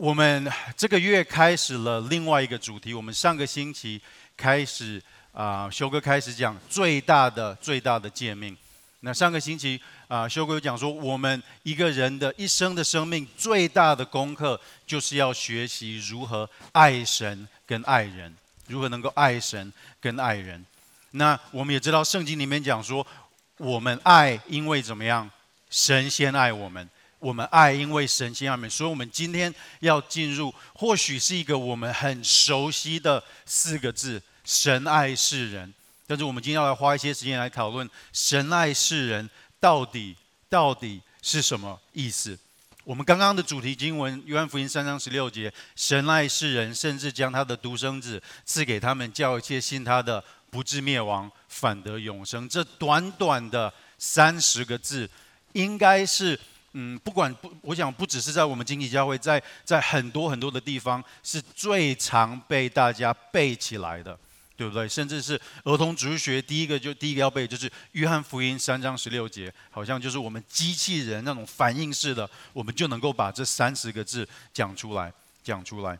我们这个月开始了另外一个主题。我们上个星期开始啊、修哥开始讲最大的最大的诫命。那上个星期啊、修哥讲说，我们一个人的一生的生命最大的功课，就是要学习如何爱神跟爱人，如何能够爱神跟爱人。那我们也知道圣经里面讲说，我们爱，因为怎么样？神先爱我们。我们爱，因为神先爱我们，所以我们今天要进入，或许是一个我们很熟悉的四个字：神爱世人。但是我们今天要来花一些时间来讨论，神爱世人到底到底是什么意思？我们刚刚的主题经文，约翰福音三章十六节：神爱世人，甚至将他的独生子赐给他们，叫一切信他的不至灭亡，反得永生。这短短的三十个字，应该是。嗯，不管不，我想不只是在我们经济教会，在在很多很多的地方，是最常被大家背起来的，对不对？甚至是儿童主学第一个就第一个要背，就是约翰福音三章十六节，好像就是我们机器人那种反应式的，我们就能够把这三十个字讲出来，讲出来。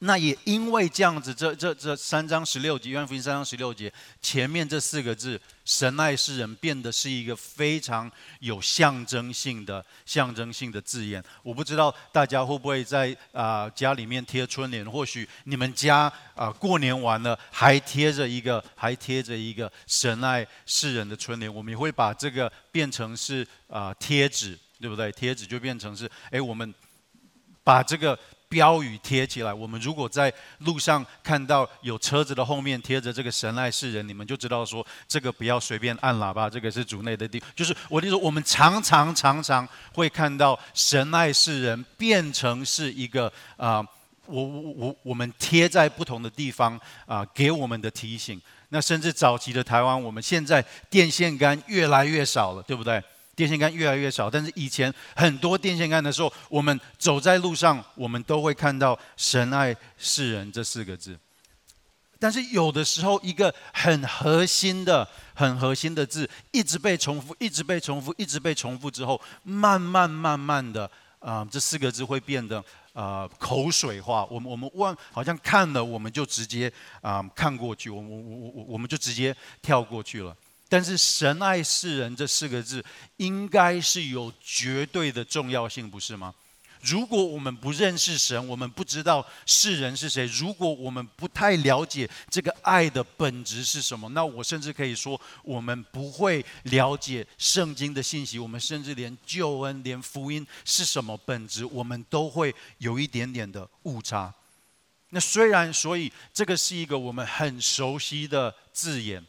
那也因为这样子，这这这三章十六节，约翰福音三章十六节前面这四个字“神爱世人”变得是一个非常有象征性的象征性的字眼。我不知道大家会不会在啊、家里面贴春联，或许你们家啊、过年完了还贴着一个还贴着一个“神爱世人”的春联，我们也会把这个变成是啊、贴纸，对不对？贴纸就变成是哎，我们把这个。标语贴起来，我们如果在路上看到有车子的后面贴着这个“神爱世人”，你们就知道说这个不要随便按喇叭，这个是主内的地。就是我的意思，我们常常常常会看到“神爱世人”变成是一个啊、我我我我们贴在不同的地方啊、给我们的提醒。那甚至早期的台湾，我们现在电线杆越来越少了，对不对？电线杆越来越少，但是以前很多电线杆的时候，我们走在路上，我们都会看到“神爱世人”这四个字。但是有的时候，一个很核心的、很核心的字，一直被重复，一直被重复，一直被重复之后，慢慢慢慢的，啊、这四个字会变得啊、口水化。我们我们忘，好像看了我们就直接啊、看过去，我我我我我们就直接跳过去了。但是“神爱世人”这四个字，应该是有绝对的重要性，不是吗？如果我们不认识神，我们不知道世人是谁；如果我们不太了解这个爱的本质是什么，那我甚至可以说，我们不会了解圣经的信息。我们甚至连救恩、连福音是什么本质，我们都会有一点点的误差。那虽然，所以这个是一个我们很熟悉的字眼。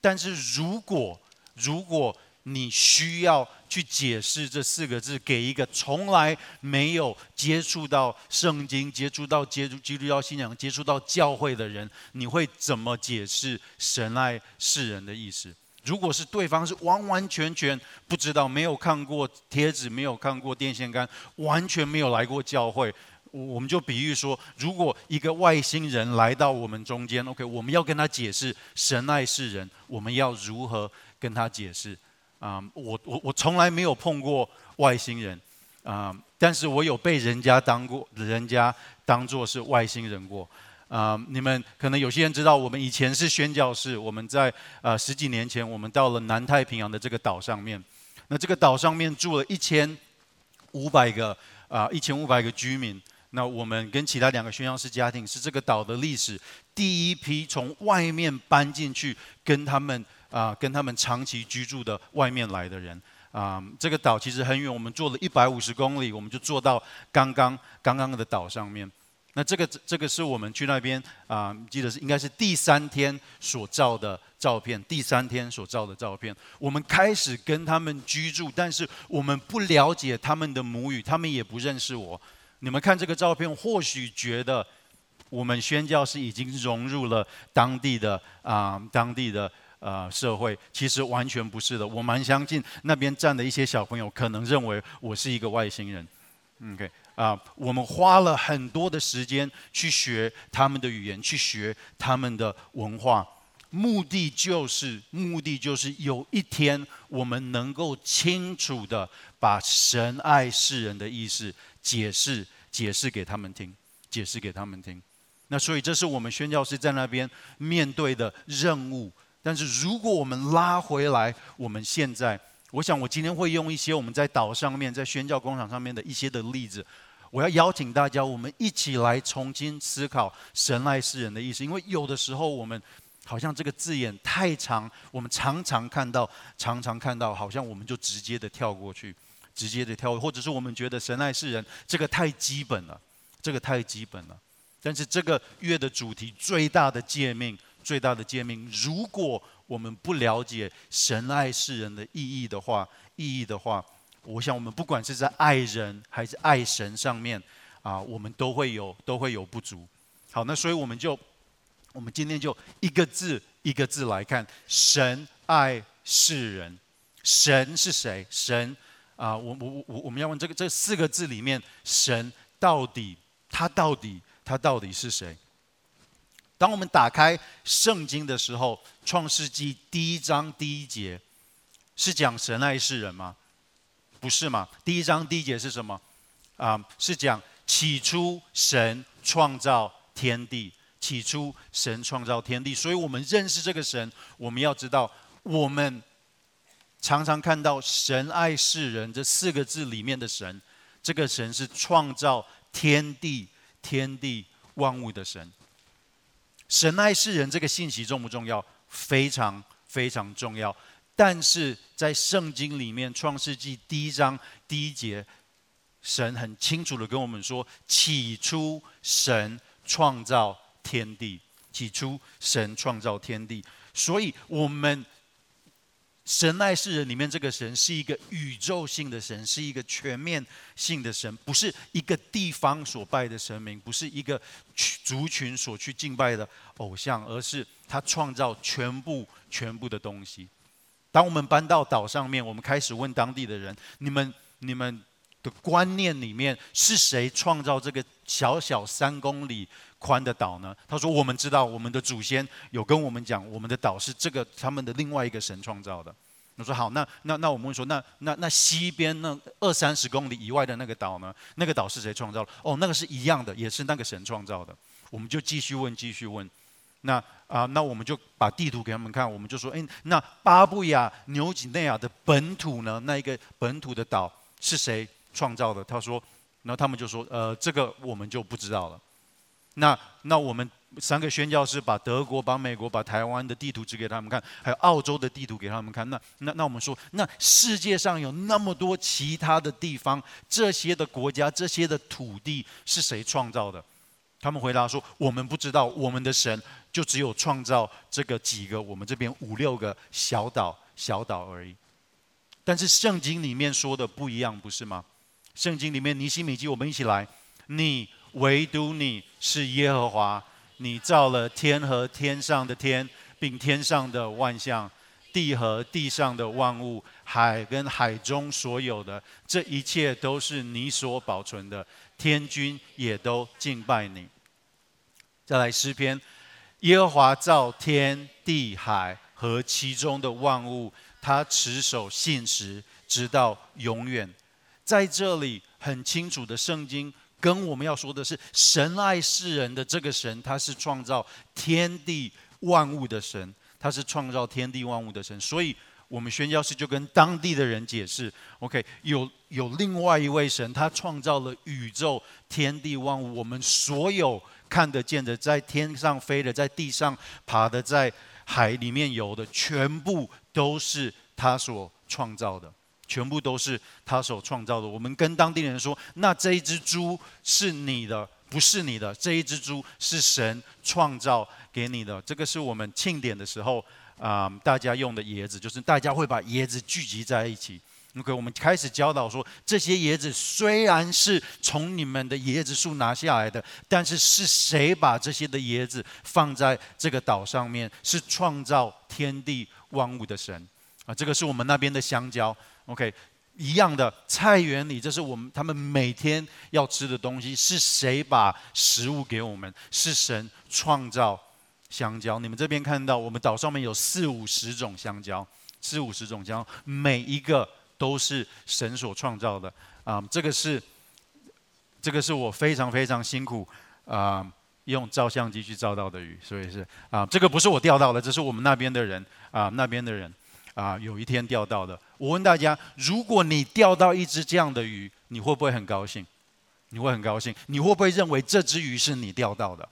但是如果如果你需要去解释这四个字给一个从来没有接触到圣经、接触到接触基督教信仰、接触到教会的人，你会怎么解释“神爱世人”的意思？如果是对方是完完全全不知道、没有看过贴纸、没有看过电线杆、完全没有来过教会。我们就比喻说，如果一个外星人来到我们中间，OK，我们要跟他解释神爱世人，我们要如何跟他解释？啊、我我我从来没有碰过外星人，啊、但是我有被人家当过，人家当作是外星人过。啊、你们可能有些人知道，我们以前是宣教士，我们在呃十几年前，我们到了南太平洋的这个岛上面，那这个岛上面住了一千五百个啊一千五百个居民。那我们跟其他两个宣教士家庭是这个岛的历史第一批从外面搬进去跟他们啊、跟他们长期居住的外面来的人啊、这个岛其实很远，我们坐了一百五十公里，我们就坐到刚刚刚刚的岛上面。那这个这个是我们去那边啊、记得是应该是第三天所照的照片，第三天所照的照片。我们开始跟他们居住，但是我们不了解他们的母语，他们也不认识我。你们看这个照片，或许觉得我们宣教士已经融入了当地的啊、当地的啊、呃、社会，其实完全不是的。我蛮相信那边站的一些小朋友可能认为我是一个外星人。OK 啊、我们花了很多的时间去学他们的语言，去学他们的文化，目的就是目的就是有一天我们能够清楚地把神爱世人的意思解释解释给他们听，解释给他们听。那所以这是我们宣教士在那边面对的任务。但是如果我们拉回来，我们现在，我想我今天会用一些我们在岛上面，在宣教工厂上面的一些的例子。我要邀请大家，我们一起来重新思考“神爱世人”的意思。因为有的时候我们好像这个字眼太长，我们常常看到，常常看到，好像我们就直接的跳过去，直接的跳，或者是我们觉得“神爱世人”这个太基本了，这个太基本了。但是这个月的主题最大的诫命，最大的诫命，如果我们不了解“神爱世人”的意义的话，意义的话。我想，我们不管是在爱人还是爱神上面，啊，我们都会有都会有不足。好，那所以我们就，我们今天就一个字一个字来看，神爱世人。神是谁？神啊，我我我我们要问这个这四个字里面，神到底他到底他到底是谁？当我们打开圣经的时候，《创世纪》第一章第一节是讲神爱世人吗？不是吗？第一章第一节是什么？啊，是讲起初神创造天地，起初神创造天地。所以，我们认识这个神，我们要知道，我们常常看到“神爱世人”这四个字里面的神，这个神是创造天地、天地万物的神。神爱世人这个信息重不重要？非常非常重要。但是在圣经里面，《创世纪》第一章第一节，神很清楚的跟我们说：“起初神创造天地，起初神创造天地。”所以，我们神爱世人里面这个神是一个宇宙性的神，是一个全面性的神，不是一个地方所拜的神明，不是一个族群所去敬拜的偶像，而是他创造全部全部的东西。当我们搬到岛上面，我们开始问当地的人：“你们、你们的观念里面是谁创造这个小小三公里宽的岛呢？”他说：“我们知道，我们的祖先有跟我们讲，我们的岛是这个他们的另外一个神创造的。”我说：“好，那那那我们说，那那那西边那二三十公里以外的那个岛呢？那个岛是谁创造的？哦，那个是一样的，也是那个神创造的。”我们就继续问，继续问。那啊，那我们就把地图给他们看，我们就说，哎，那巴布亚纽几内亚的本土呢？那一个本土的岛是谁创造的？他说，然后他们就说，呃，这个我们就不知道了。那那我们三个宣教士把德国、把美国、把台湾的地图指给他们看，还有澳洲的地图给他们看。那那那我们说，那世界上有那么多其他的地方，这些的国家、这些的土地是谁创造的？他们回答说：“我们不知道，我们的神就只有创造这个几个，我们这边五六个小岛、小岛而已。但是圣经里面说的不一样，不是吗？圣经里面尼西米记，我们一起来：你唯独你是耶和华，你造了天和天上的天，并天上的万象，地和地上的万物，海跟海中所有的，这一切都是你所保存的。”天军也都敬拜你。再来诗篇，耶和华造天地海和其中的万物，他持守信实，直到永远。在这里很清楚的圣经跟我们要说的是，神爱世人的这个神，他是创造天地万物的神，他是创造天地万物的神，所以。我们宣教士就跟当地的人解释：OK，有有另外一位神，他创造了宇宙天地万物，我们所有看得见的，在天上飞的，在地上爬的，在海里面游的，全部都是他所创造的，全部都是他所创造的。我们跟当地人说：那这一只猪是你的，不是你的，这一只猪是神创造给你的。这个是我们庆典的时候。啊、大家用的椰子就是大家会把椰子聚集在一起。OK，我们开始教导说，这些椰子虽然是从你们的椰子树拿下来的，但是是谁把这些的椰子放在这个岛上面？是创造天地万物的神啊！这个是我们那边的香蕉。OK，一样的菜园里，这是我们他们每天要吃的东西。是谁把食物给我们？是神创造。香蕉，你们这边看到，我们岛上面有四五十种香蕉，四五十种香蕉，每一个都是神所创造的啊！这个是，这个是我非常非常辛苦啊、用照相机去照到的鱼，所以是啊、这个不是我钓到的，这是我们那边的人啊、那边的人啊、有一天钓到的。我问大家，如果你钓到一只这样的鱼，你会不会很高兴？你会很高兴？你会不会认为这只鱼是你钓到的？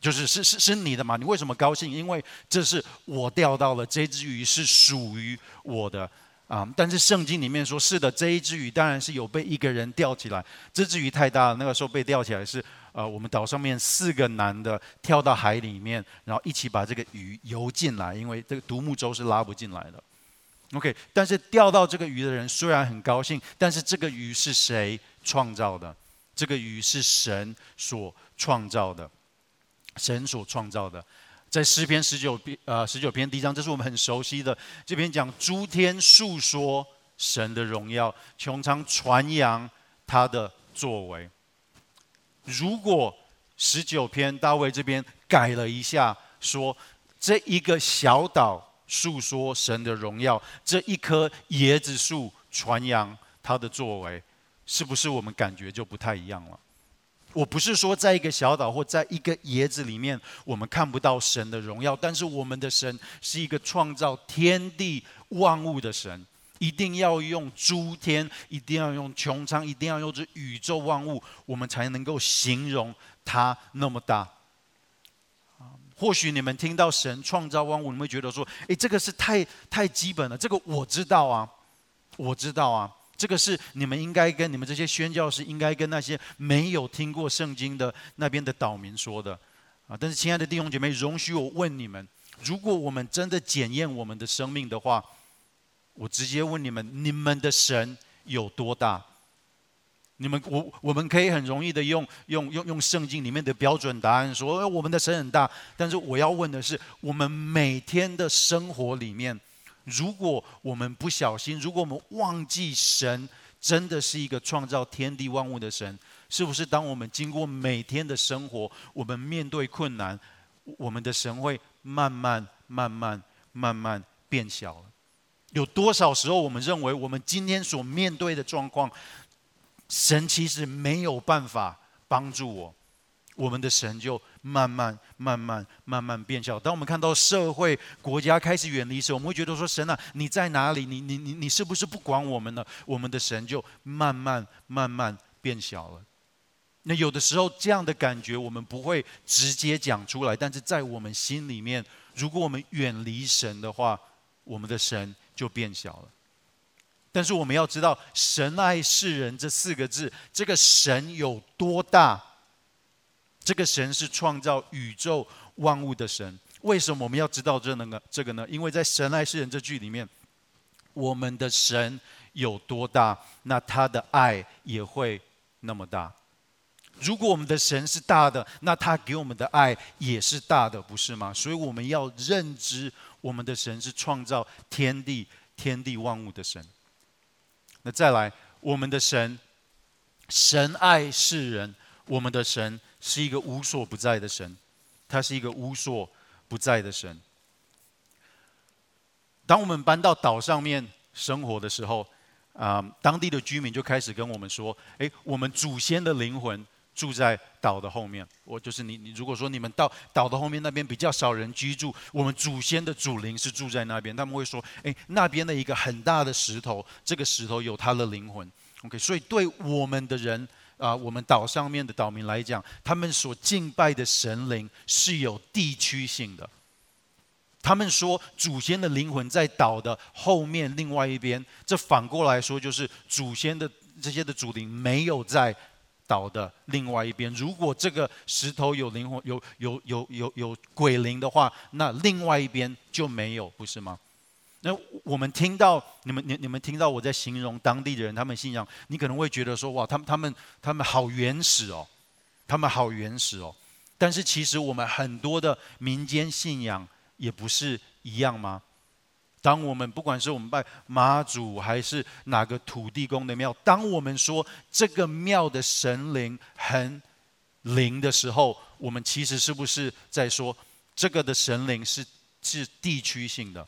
就是是是是你的嘛？你为什么高兴？因为这是我钓到了，这只鱼是属于我的啊！但是圣经里面说，是的，这一只鱼当然是有被一个人钓起来。这只鱼太大了，那个时候被钓起来是呃，我们岛上面四个男的跳到海里面，然后一起把这个鱼游进来，因为这个独木舟是拉不进来的。OK，但是钓到这个鱼的人虽然很高兴，但是这个鱼是谁创造的？这个鱼是神所创造的。神所创造的，在诗篇十九篇呃十九篇第一章，这是我们很熟悉的。这篇讲诸天述说神的荣耀，穹苍传扬他的作为。如果十九篇大卫这边改了一下，说这一个小岛述说神的荣耀，这一棵椰子树传扬他的作为，是不是我们感觉就不太一样了？我不是说在一个小岛或在一个椰子里面，我们看不到神的荣耀，但是我们的神是一个创造天地万物的神，一定要用诸天，一定要用穹苍，一定要用这宇宙万物，我们才能够形容它那么大。或许你们听到神创造万物，你们会觉得说：“诶，这个是太太基本了，这个我知道啊，我知道啊。”这个是你们应该跟你们这些宣教士应该跟那些没有听过圣经的那边的岛民说的啊！但是，亲爱的弟兄姐妹，容许我问你们：如果我们真的检验我们的生命的话，我直接问你们：你们的神有多大？你们我我们可以很容易的用用用用圣经里面的标准答案说：我们的神很大。但是我要问的是，我们每天的生活里面。如果我们不小心，如果我们忘记神真的是一个创造天地万物的神，是不是当我们经过每天的生活，我们面对困难，我们的神会慢慢、慢慢、慢慢变小了？有多少时候我们认为我们今天所面对的状况，神其实没有办法帮助我？我们的神就慢慢、慢慢、慢慢变小。当我们看到社会、国家开始远离时，我们会觉得说：“神啊，你在哪里？你、你、你、你是不是不管我们呢？”我们的神就慢慢、慢慢变小了。那有的时候这样的感觉，我们不会直接讲出来，但是在我们心里面，如果我们远离神的话，我们的神就变小了。但是我们要知道，“神爱世人”这四个字，这个神有多大？这个神是创造宇宙万物的神。为什么我们要知道这那个？这个呢？因为在“神爱世人”这句里面，我们的神有多大，那他的爱也会那么大。如果我们的神是大的，那他给我们的爱也是大的，不是吗？所以我们要认知我们的神是创造天地、天地万物的神。那再来，我们的神，神爱世人，我们的神。是一个无所不在的神，他是一个无所不在的神。当我们搬到岛上面生活的时候，啊、当地的居民就开始跟我们说：“诶，我们祖先的灵魂住在岛的后面。我就是你，你如果说你们到岛的后面那边比较少人居住，我们祖先的祖灵是住在那边。他们会说：诶，那边的一个很大的石头，这个石头有他的灵魂。OK，所以对我们的人。”啊，我们岛上面的岛民来讲，他们所敬拜的神灵是有地区性的。他们说，祖先的灵魂在岛的后面另外一边。这反过来说，就是祖先的这些的祖灵没有在岛的另外一边。如果这个石头有灵魂、有有有有有鬼灵的话，那另外一边就没有，不是吗？那我们听到你们、你、你们听到我在形容当地的人，他们信仰，你可能会觉得说，哇，他们、他们、他们好原始哦，他们好原始哦。但是其实我们很多的民间信仰也不是一样吗？当我们不管是我们拜妈祖还是哪个土地公的庙，当我们说这个庙的神灵很灵的时候，我们其实是不是在说这个的神灵是是地区性的？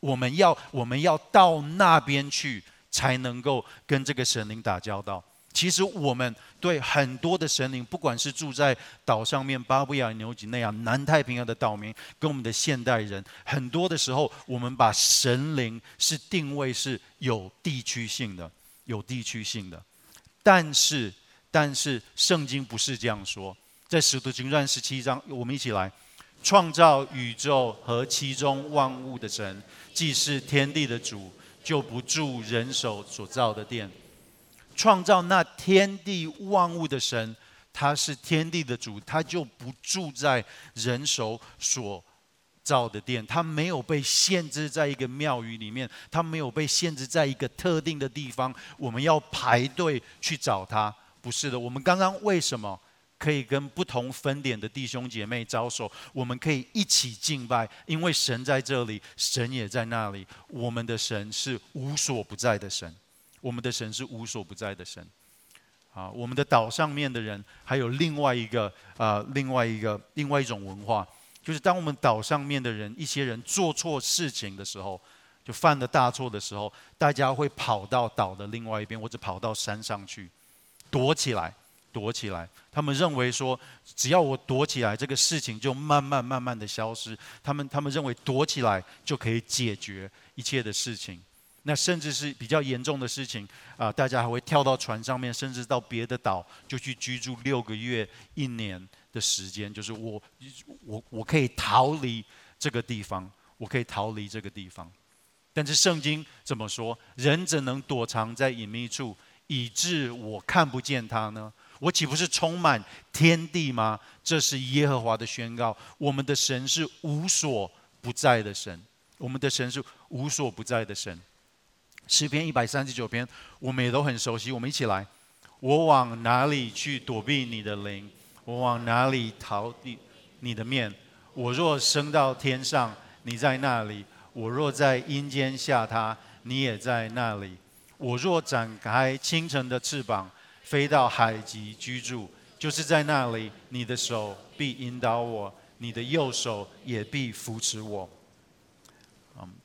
我们要我们要到那边去，才能够跟这个神灵打交道。其实我们对很多的神灵，不管是住在岛上面巴布亚纽几内亚、南太平洋的岛民，跟我们的现代人，很多的时候，我们把神灵是定位是有地区性的，有地区性的。但是，但是圣经不是这样说，在使徒行传十七章，我们一起来，创造宇宙和其中万物的神，既是天地的主，就不住人手所造的殿。创造那天地万物的神，他是天地的主，他就不住在人手所造的殿，他没有被限制在一个庙宇里面，他没有被限制在一个特定的地方，我们要排队去找他。不是的，我们刚刚为什么可以跟不同分点的弟兄姐妹招手？我们可以一起敬拜，因为神在这里，神也在那里，我们的神是无所不在的神。我们的神是无所不在的神，啊，我们的岛上面的人还有另外一个啊，另外一个另外一种文化，就是当我们岛上面的人一些人做错事情的时候，就犯了大错的时候，大家会跑到岛的另外一边，或者跑到山上去躲起来，躲起来。他们认为说，只要我躲起来，这个事情就慢慢慢慢的消失。他们他们认为躲起来就可以解决一切的事情。那甚至是比较严重的事情啊，大家还会跳到船上面，甚至到别的岛就去居住六个月、一年的时间。就是我，我，我可以逃离这个地方，我可以逃离这个地方。但是圣经怎么说？人怎能躲藏在隐秘处，以致我看不见他呢？我岂不是充满天地吗？这是耶和华的宣告。我们的神是无所不在的神，我们的神是无所不在的神。诗篇一百三十九篇，我们也都很熟悉。我们一起来：我往哪里去躲避你的灵？我往哪里逃避你的面？我若升到天上，你在那里；我若在阴间下榻，你也在那里。我若展开清晨的翅膀，飞到海极居住，就是在那里，你的手必引导我，你的右手也必扶持我。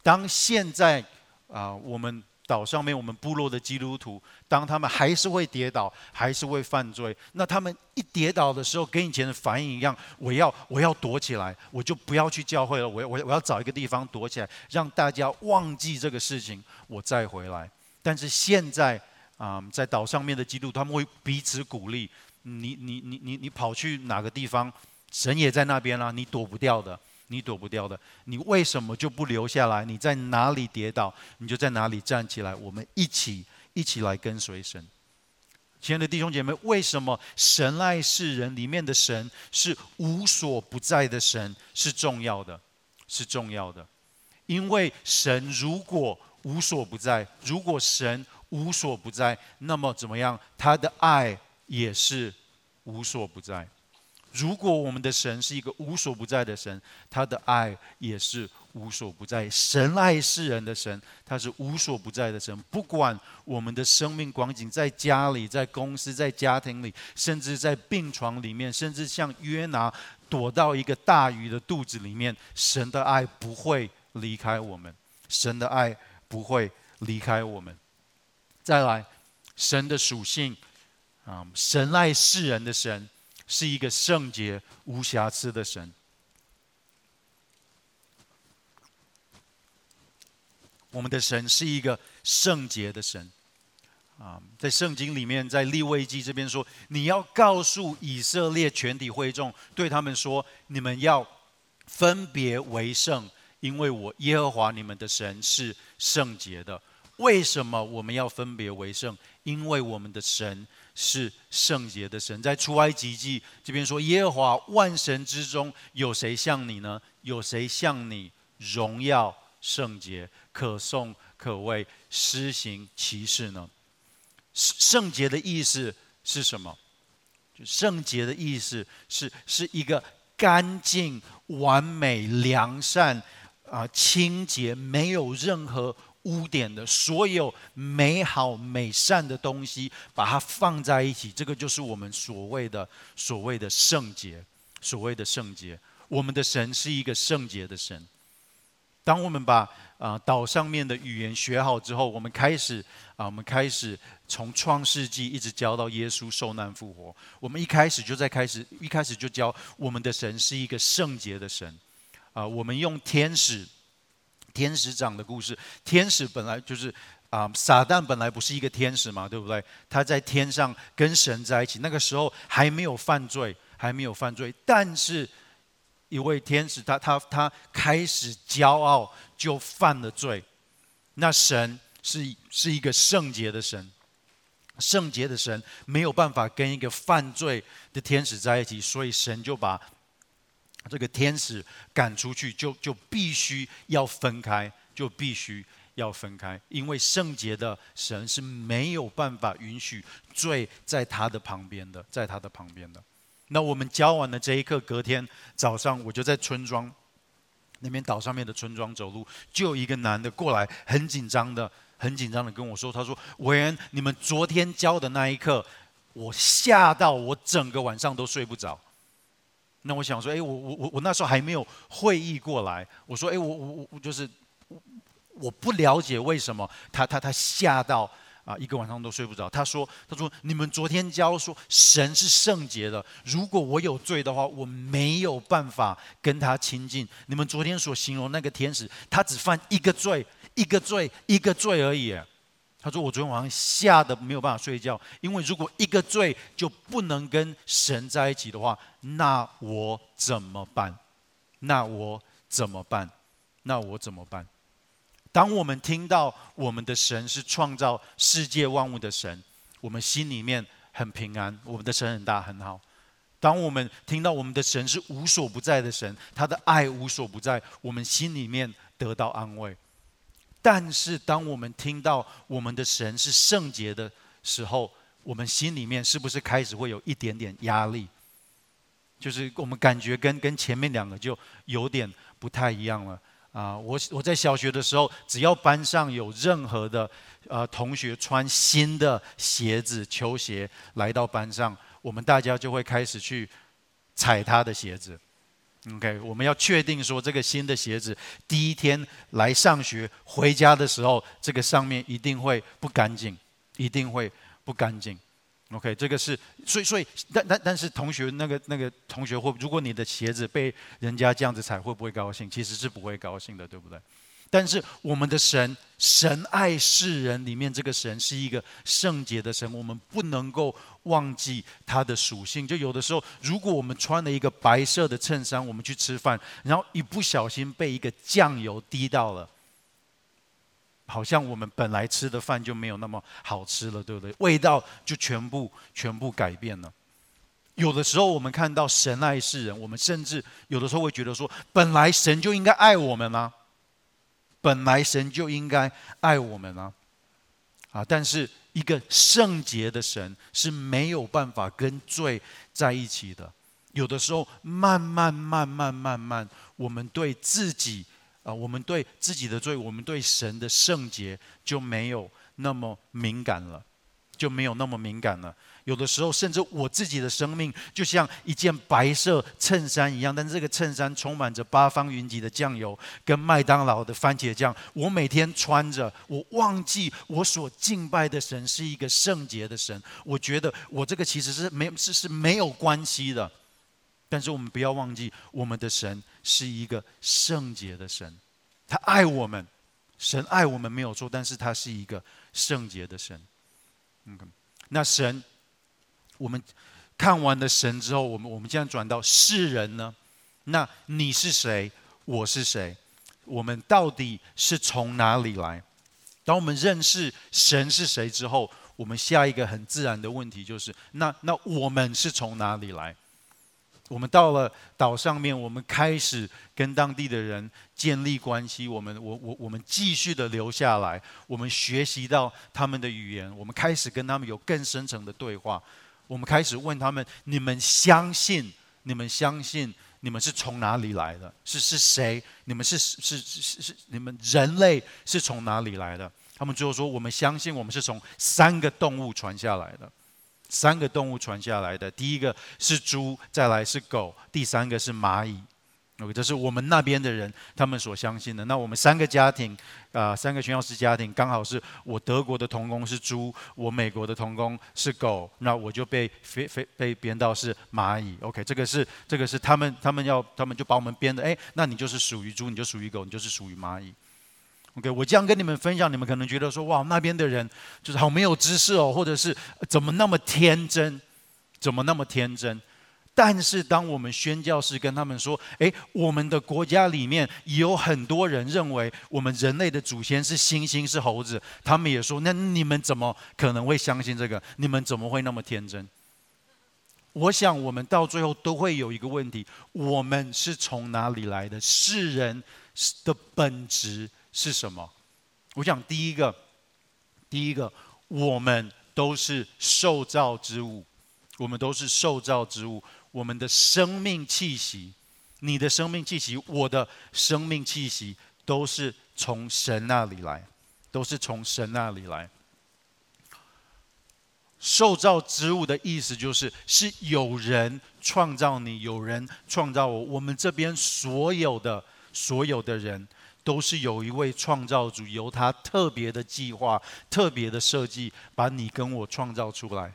当现在啊，我们。岛上面，我们部落的基督徒，当他们还是会跌倒，还是会犯罪，那他们一跌倒的时候，跟以前的反应一样，我要我要躲起来，我就不要去教会了，我我我要找一个地方躲起来，让大家忘记这个事情，我再回来。但是现在啊、在岛上面的基督，他们会彼此鼓励，你你你你你跑去哪个地方，神也在那边啦、啊，你躲不掉的。你躲不掉的，你为什么就不留下来？你在哪里跌倒，你就在哪里站起来。我们一起一起来跟随神。亲爱的弟兄姐妹，为什么神爱世人里面的神是无所不在的神是重要的？是重要的，因为神如果无所不在，如果神无所不在，那么怎么样？他的爱也是无所不在。如果我们的神是一个无所不在的神，他的爱也是无所不在。神爱世人的神，他是无所不在的神。不管我们的生命光景，在家里、在公司、在家庭里，甚至在病床里面，甚至像约拿躲到一个大鱼的肚子里面，神的爱不会离开我们。神的爱不会离开我们。再来，神的属性啊，神爱世人的神。是一个圣洁无瑕疵的神。我们的神是一个圣洁的神啊，在圣经里面，在利未记这边说，你要告诉以色列全体会众，对他们说，你们要分别为圣，因为我耶和华你们的神是圣洁的。为什么我们要分别为圣？因为我们的神。是圣洁的神，在出埃及记这边说：“耶和华万神之中有谁像你呢？有谁像你荣耀圣洁、可颂可畏、施行奇事呢？”圣圣洁的意思是什么？圣洁的意思是是一个干净、完美、良善啊、清洁，没有任何。污点的所有美好美善的东西，把它放在一起，这个就是我们所谓的所谓的圣洁，所谓的圣洁。我们的神是一个圣洁的神。当我们把啊岛上面的语言学好之后，我们开始啊，我们开始从创世纪一直教到耶稣受难复活。我们一开始就在开始，一开始就教我们的神是一个圣洁的神。啊，我们用天使、天使长的故事，天使本来就是。啊，撒旦本来不是一个天使嘛，对不对？他在天上跟神在一起，那个时候还没有犯罪，还没有犯罪。但是，一位天使他他他开始骄傲，就犯了罪。那神是是一个圣洁的神，圣洁的神没有办法跟一个犯罪的天使在一起，所以神就把这个天使赶出去，就就必须要分开，就必须。要分开，因为圣洁的神是没有办法允许罪在他的旁边的，在他的旁边的。那我们教完了这一课，隔天早上我就在村庄那边岛上面的村庄走路，就有一个男的过来，很紧张的，很紧张的跟我说：“他说，伟恩，你们昨天教的那一课，我吓到我整个晚上都睡不着。”那我想说：“哎，我我我我那时候还没有会意过来。”我说：“哎，我我我就是。”我不了解为什么他他他吓到啊，一个晚上都睡不着。他说他说，你们昨天教说神是圣洁的，如果我有罪的话，我没有办法跟他亲近。你们昨天所形容那个天使，他只犯一个罪，一个罪，一个罪而已。他说我昨天晚上吓得没有办法睡觉，因为如果一个罪就不能跟神在一起的话，那我怎么办？那我怎么办？那我怎么办？当我们听到我们的神是创造世界万物的神，我们心里面很平安。我们的神很大很好。当我们听到我们的神是无所不在的神，他的爱无所不在，我们心里面得到安慰。但是当我们听到我们的神是圣洁的时候，我们心里面是不是开始会有一点点压力？就是我们感觉跟跟前面两个就有点不太一样了。啊，我我在小学的时候，只要班上有任何的呃同学穿新的鞋子、球鞋来到班上，我们大家就会开始去踩他的鞋子。OK，我们要确定说这个新的鞋子第一天来上学回家的时候，这个上面一定会不干净，一定会不干净。OK，这个是，所以所以，但但但是同学那个那个同学会，如果你的鞋子被人家这样子踩，会不会高兴？其实是不会高兴的，对不对？但是我们的神，神爱世人里面这个神是一个圣洁的神，我们不能够忘记他的属性。就有的时候，如果我们穿了一个白色的衬衫，我们去吃饭，然后一不小心被一个酱油滴到了。好像我们本来吃的饭就没有那么好吃了，对不对？味道就全部全部改变了。有的时候我们看到神爱世人，我们甚至有的时候会觉得说，本来神就应该爱我们啊，本来神就应该爱我们啊。啊，但是一个圣洁的神是没有办法跟罪在一起的。有的时候，慢慢慢慢慢慢，我们对自己。啊，我们对自己的罪，我们对神的圣洁就没有那么敏感了，就没有那么敏感了。有的时候，甚至我自己的生命就像一件白色衬衫一样，但是这个衬衫充满着八方云集的酱油跟麦当劳的番茄酱。我每天穿着，我忘记我所敬拜的神是一个圣洁的神。我觉得我这个其实是没是是没有关系的。但是我们不要忘记，我们的神是一个圣洁的神，他爱我们，神爱我们没有错，但是他是一个圣洁的神。嗯，那神，我们看完了神之后，我们我们现在转到世人呢？那你是谁？我是谁？我们到底是从哪里来？当我们认识神是谁之后，我们下一个很自然的问题就是：那那我们是从哪里来？我们到了岛上面，我们开始跟当地的人建立关系。我们，我，我，我们继续的留下来。我们学习到他们的语言，我们开始跟他们有更深层的对话。我们开始问他们：你们相信？你们相信？你们是从哪里来的？是是谁？你们是是是是？你们人类是从哪里来的？他们最后说：我们相信，我们是从三个动物传下来的。三个动物传下来的，第一个是猪，再来是狗，第三个是蚂蚁。OK，这是我们那边的人他们所相信的。那我们三个家庭啊、三个宣教士家庭，刚好是我德国的同工是猪，我美国的同工是狗，那我就被非非被编到是蚂蚁。OK，这个是这个是他们他们要他们就把我们编的，哎，那你就是属于猪，你就属于狗，你就是属于蚂蚁。OK，我这样跟你们分享，你们可能觉得说，哇，那边的人就是好没有知识哦，或者是怎么那么天真，怎么那么天真？但是，当我们宣教士跟他们说：“诶，我们的国家里面有很多人认为我们人类的祖先是猩猩、是猴子。”他们也说：“那你们怎么可能会相信这个？你们怎么会那么天真？”我想，我们到最后都会有一个问题：我们是从哪里来的？世人的本质是什么？我想，第一个，第一个，我们都是受造之物，我们都是受造之物。我们的生命气息，你的生命气息，我的生命气息，都是从神那里来，都是从神那里来。受造之物的意思就是，是有人创造你，有人创造我。我们这边所有的所有的人，都是有一位创造主，由他特别的计划、特别的设计，把你跟我创造出来。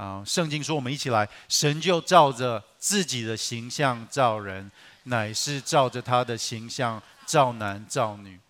啊，圣经说，我们一起来，神就照着自己的形象造人，乃是照着他的形象造男造女。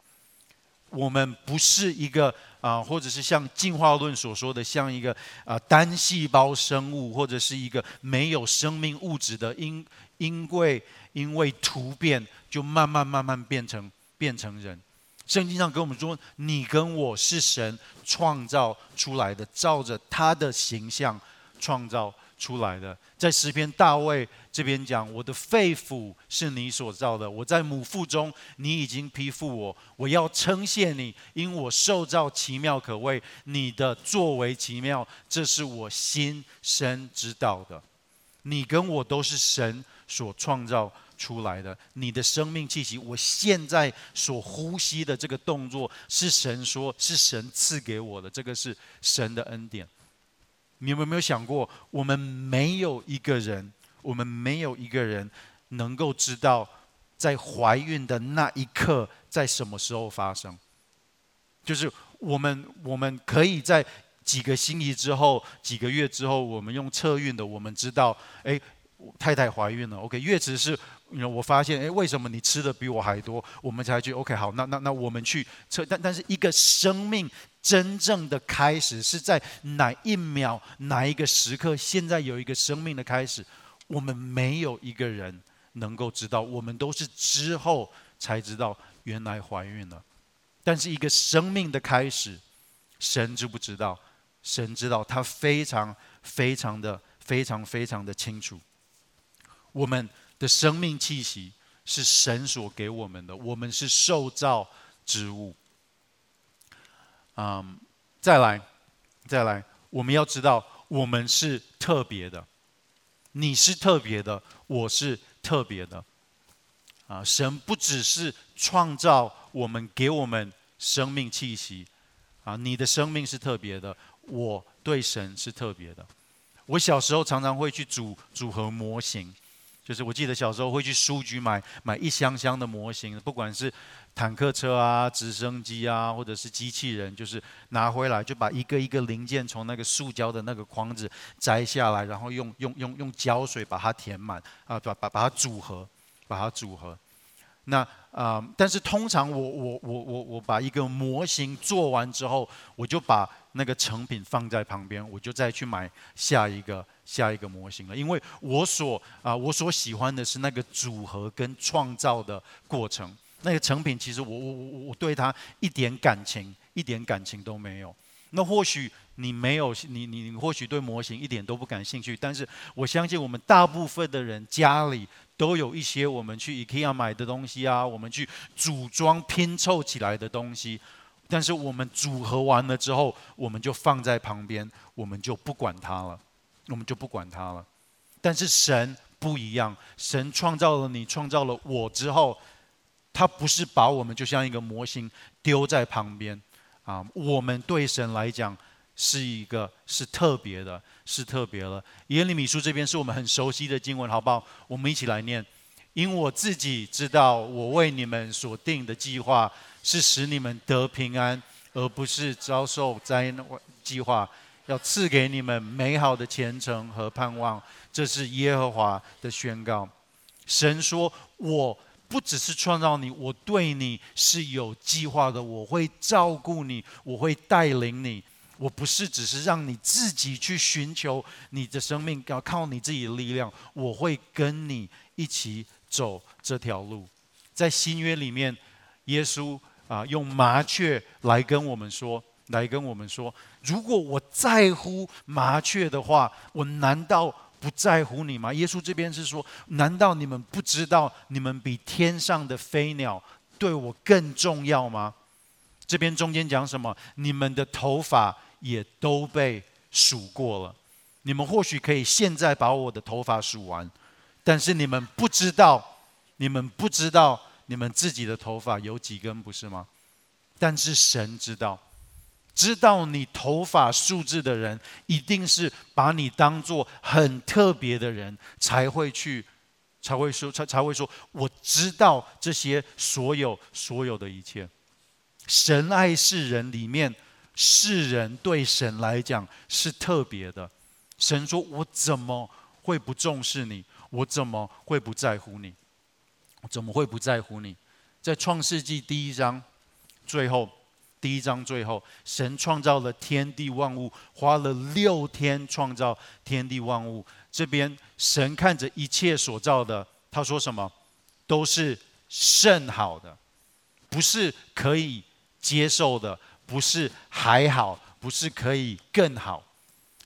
我们不是一个啊，或者是像进化论所说的，像一个啊单细胞生物，或者是一个没有生命物质的，因因为因为突变，就慢慢慢慢变成变成人。圣经上跟我们说，你跟我是神创造出来的，照着他的形象。创造出来的，在诗篇大卫这边讲，我的肺腑是你所造的，我在母腹中，你已经批复我，我要称谢你，因我受造奇妙可畏，你的作为奇妙，这是我心深知道的。你跟我都是神所创造出来的，你的生命气息，我现在所呼吸的这个动作，是神说，是神赐给我的，这个是神的恩典。你有没有想过，我们没有一个人，我们没有一个人能够知道，在怀孕的那一刻，在什么时候发生？就是我们，我们可以在几个星期之后、几个月之后，我们用测孕的，我们知道，哎，太太怀孕了。OK，月子是，我发现，哎，为什么你吃的比我还多？我们才去 OK，好，那那那我们去测。但但是一个生命。真正的开始是在哪一秒、哪一个时刻？现在有一个生命的开始，我们没有一个人能够知道，我们都是之后才知道原来怀孕了。但是一个生命的开始，神知不知道？神知道，他非常非常的非常非常的清楚。我们的生命气息是神所给我们的，我们是受造之物。嗯，再来，再来，我们要知道，我们是特别的，你是特别的，我是特别的。啊，神不只是创造我们，给我们生命气息，啊，你的生命是特别的，我对神是特别的。我小时候常常会去组组合模型。就是我记得小时候会去书局买买一箱箱的模型，不管是坦克车啊、直升机啊，或者是机器人，就是拿回来就把一个一个零件从那个塑胶的那个框子摘下来，然后用用用用胶水把它填满啊，把把把它组合，把它组合。那啊、但是通常我我我我我把一个模型做完之后，我就把那个成品放在旁边，我就再去买下一个。下一个模型了，因为我所啊、我所喜欢的是那个组合跟创造的过程，那个成品其实我我我我对它一点感情一点感情都没有。那或许你没有，你你你或许对模型一点都不感兴趣，但是我相信我们大部分的人家里都有一些我们去 IKEA 买的东西啊，我们去组装拼凑起来的东西，但是我们组合完了之后，我们就放在旁边，我们就不管它了。我们就不管它了，但是神不一样，神创造了你，创造了我之后，他不是把我们就像一个模型丢在旁边啊，我们对神来讲是一个是特别的，是特别的。耶利米书这边是我们很熟悉的经文，好不好？我们一起来念。因我自己知道，我为你们所定的计划是使你们得平安，而不是遭受灾难。计划要赐给你们美好的前程和盼望，这是耶和华的宣告。神说：“我不只是创造你，我对你是有计划的。我会照顾你，我会带领你。我不是只是让你自己去寻求你的生命，要靠你自己的力量。我会跟你一起。”走这条路，在新约里面，耶稣啊用麻雀来跟我们说，来跟我们说，如果我在乎麻雀的话，我难道不在乎你吗？耶稣这边是说，难道你们不知道你们比天上的飞鸟对我更重要吗？这边中间讲什么？你们的头发也都被数过了，你们或许可以现在把我的头发数完。但是你们不知道，你们不知道你们自己的头发有几根，不是吗？但是神知道，知道你头发数字的人，一定是把你当做很特别的人，才会去，才会说，才才会说，我知道这些所有所有的一切。神爱世人里面，世人对神来讲是特别的。神说：“我怎么会不重视你？”我怎么会不在乎你？怎么会不在乎你？在创世纪第一章最后，第一章最后，神创造了天地万物，花了六天创造天地万物。这边神看着一切所造的，他说什么？都是甚好的，不是可以接受的，不是还好，不是可以更好，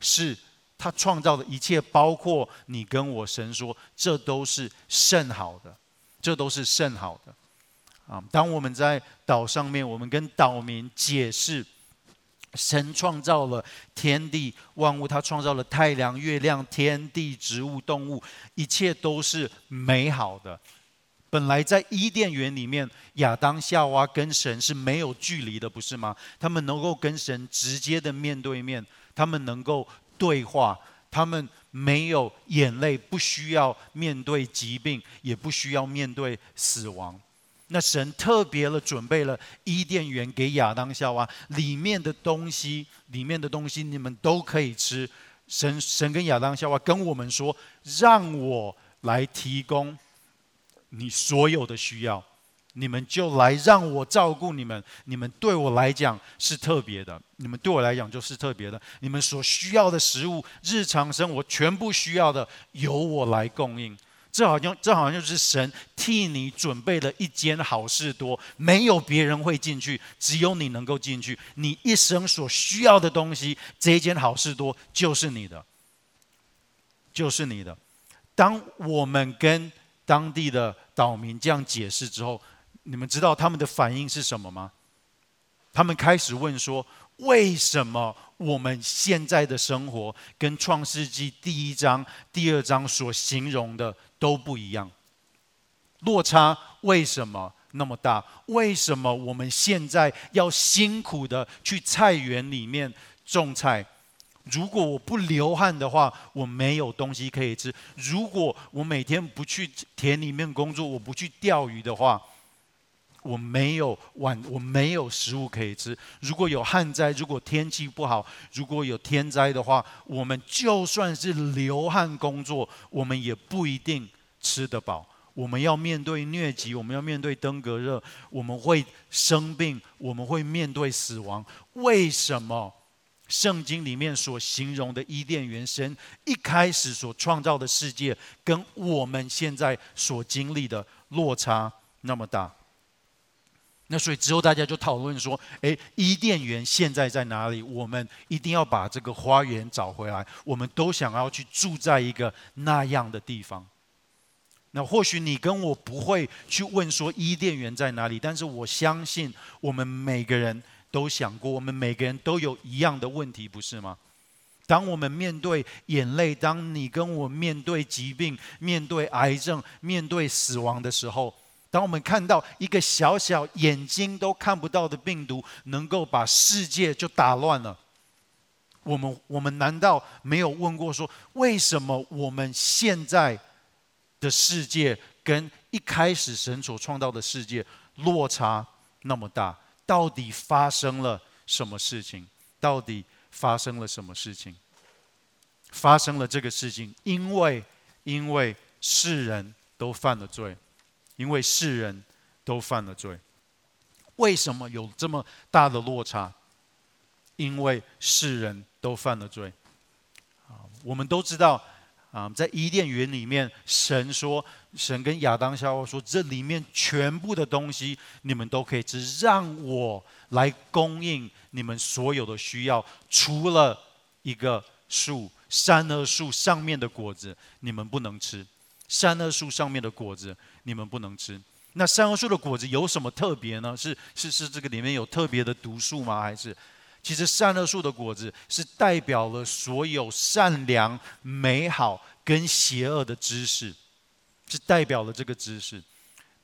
是。他创造的一切，包括你跟我，神说，这都是甚好的，这都是甚好的。啊，当我们在岛上面，我们跟岛民解释，神创造了天地万物，他创造了太阳、月亮、天地、植物、动物，一切都是美好的。本来在伊甸园里面，亚当夏娃跟神是没有距离的，不是吗？他们能够跟神直接的面对面，他们能够。对话，他们没有眼泪，不需要面对疾病，也不需要面对死亡。那神特别的准备了伊甸园给亚当夏娃，里面的东西，里面的东西你们都可以吃。神神跟亚当夏娃跟我们说，让我来提供你所有的需要。你们就来让我照顾你们，你们对我来讲是特别的，你们对我来讲就是特别的。你们所需要的食物，日常生活全部需要的，由我来供应。这好像，这好像就是神替你准备了一间好事多，没有别人会进去，只有你能够进去。你一生所需要的东西，这一间好事多就是你的，就是你的。当我们跟当地的岛民这样解释之后，你们知道他们的反应是什么吗？他们开始问说：“为什么我们现在的生活跟创世纪第一章、第二章所形容的都不一样？落差为什么那么大？为什么我们现在要辛苦的去菜园里面种菜？如果我不流汗的话，我没有东西可以吃；如果我每天不去田里面工作，我不去钓鱼的话。”我没有碗，我没有食物可以吃。如果有旱灾，如果天气不好，如果有天灾的话，我们就算是流汗工作，我们也不一定吃得饱。我们要面对疟疾，我们要面对登革热，我们会生病，我们会面对死亡。为什么圣经里面所形容的伊甸园，神一开始所创造的世界，跟我们现在所经历的落差那么大？那所以之后大家就讨论说：“诶，伊甸园现在在哪里？我们一定要把这个花园找回来。我们都想要去住在一个那样的地方。那或许你跟我不会去问说伊甸园在哪里，但是我相信我们每个人都想过，我们每个人都有一样的问题，不是吗？当我们面对眼泪，当你跟我面对疾病、面对癌症、面对死亡的时候。”当我们看到一个小小眼睛都看不到的病毒能够把世界就打乱了，我们我们难道没有问过说，为什么我们现在的世界跟一开始神所创造的世界落差那么大，到底发生了什么事情？到底发生了什么事情？发生了这个事情，因为因为世人都犯了罪，因为世人都犯了罪。为什么有这么大的落差？因为世人都犯了罪。啊，我们都知道。啊，在伊甸园里面，神说，神跟亚当夏娃说，这里面全部的东西你们都可以吃，让我来供应你们所有的需要，除了一个树，善恶树上面的果子你们不能吃，善恶树上面的果子你们不能吃。那善恶树的果子有什么特别呢？是是是，这个里面有特别的毒素吗？还是？其实善恶树的果子是代表了所有善良、美好跟邪恶的知识，是代表了这个知识。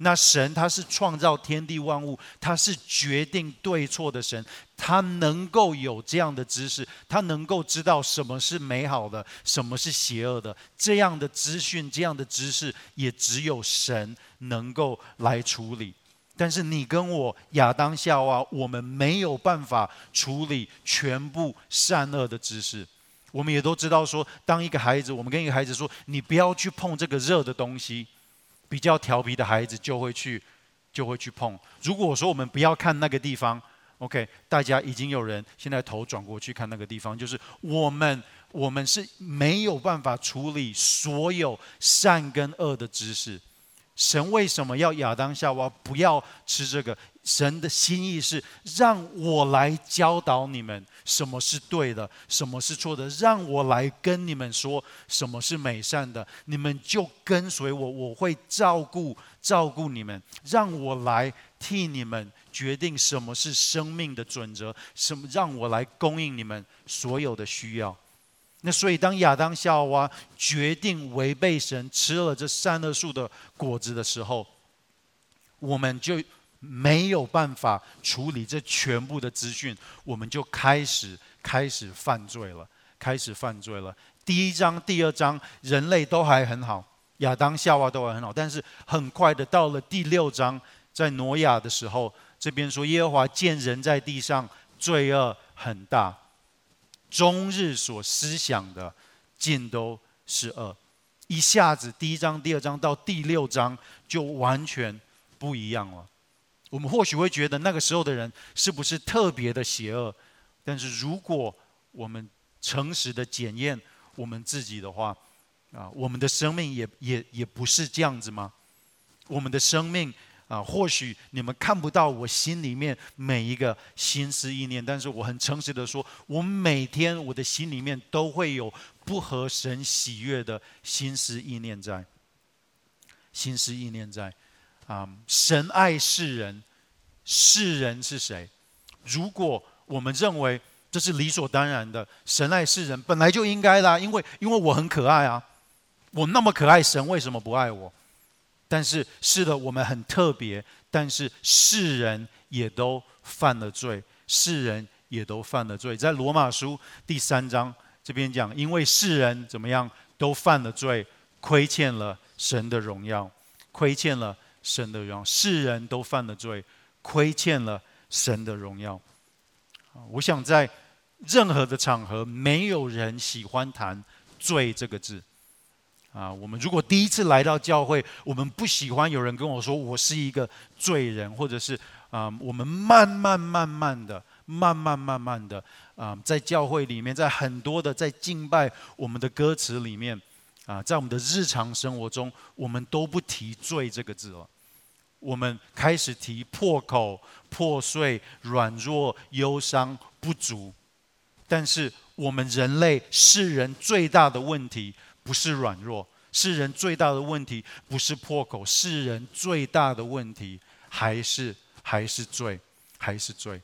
那神他是创造天地万物，他是决定对错的神，他能够有这样的知识，他能够知道什么是美好的，什么是邪恶的。这样的资讯，这样的知识，也只有神能够来处理。但是你跟我亚当夏娃，我们没有办法处理全部善恶的知识。我们也都知道说，当一个孩子，我们跟一个孩子说，你不要去碰这个热的东西，比较调皮的孩子就会去，就会去碰。如果说我们不要看那个地方，OK，大家已经有人现在头转过去看那个地方，就是我们我们是没有办法处理所有善跟恶的知识。神为什么要亚当夏娃不要吃这个？神的心意是让我来教导你们什么是对的，什么是错的，让我来跟你们说什么是美善的，你们就跟随我，我会照顾照顾你们，让我来替你们决定什么是生命的准则，什么让我来供应你们所有的需要。那所以，当亚当夏娃决定违背神，吃了这善恶树的果子的时候，我们就没有办法处理这全部的资讯，我们就开始开始犯罪了，开始犯罪了。第一章、第二章，人类都还很好，亚当夏娃都还很好，但是很快的到了第六章，在挪亚的时候，这边说耶和华见人在地上罪恶很大。终日所思想的尽都是恶，一下子第一章、第二章到第六章就完全不一样了。我们或许会觉得那个时候的人是不是特别的邪恶？但是如果我们诚实的检验我们自己的话，啊，我们的生命也也也不是这样子吗？我们的生命。啊，或许你们看不到我心里面每一个心思意念，但是我很诚实的说，我每天我的心里面都会有不合神喜悦的心思意念在。心思意念在，啊，神爱世人，世人是谁？如果我们认为这是理所当然的，神爱世人本来就应该的，因为因为我很可爱啊，我那么可爱，神为什么不爱我？但是是的，我们很特别。但是世人也都犯了罪，世人也都犯了罪。在罗马书第三章这边讲，因为世人怎么样都犯了罪，亏欠了神的荣耀，亏欠了神的荣耀。世人都犯了罪，亏欠了神的荣耀。我想在任何的场合，没有人喜欢谈罪这个字。啊，我们如果第一次来到教会，我们不喜欢有人跟我说我是一个罪人，或者是啊，我们慢慢慢慢的、慢慢慢慢的啊，在教会里面，在很多的在敬拜我们的歌词里面啊，在我们的日常生活中，我们都不提罪这个字了，我们开始提破口、破碎、软弱、忧伤、不足，但是我们人类世人最大的问题。不是软弱，世人最大的问题不是破口，世人最大的问题还是还是罪，还是罪。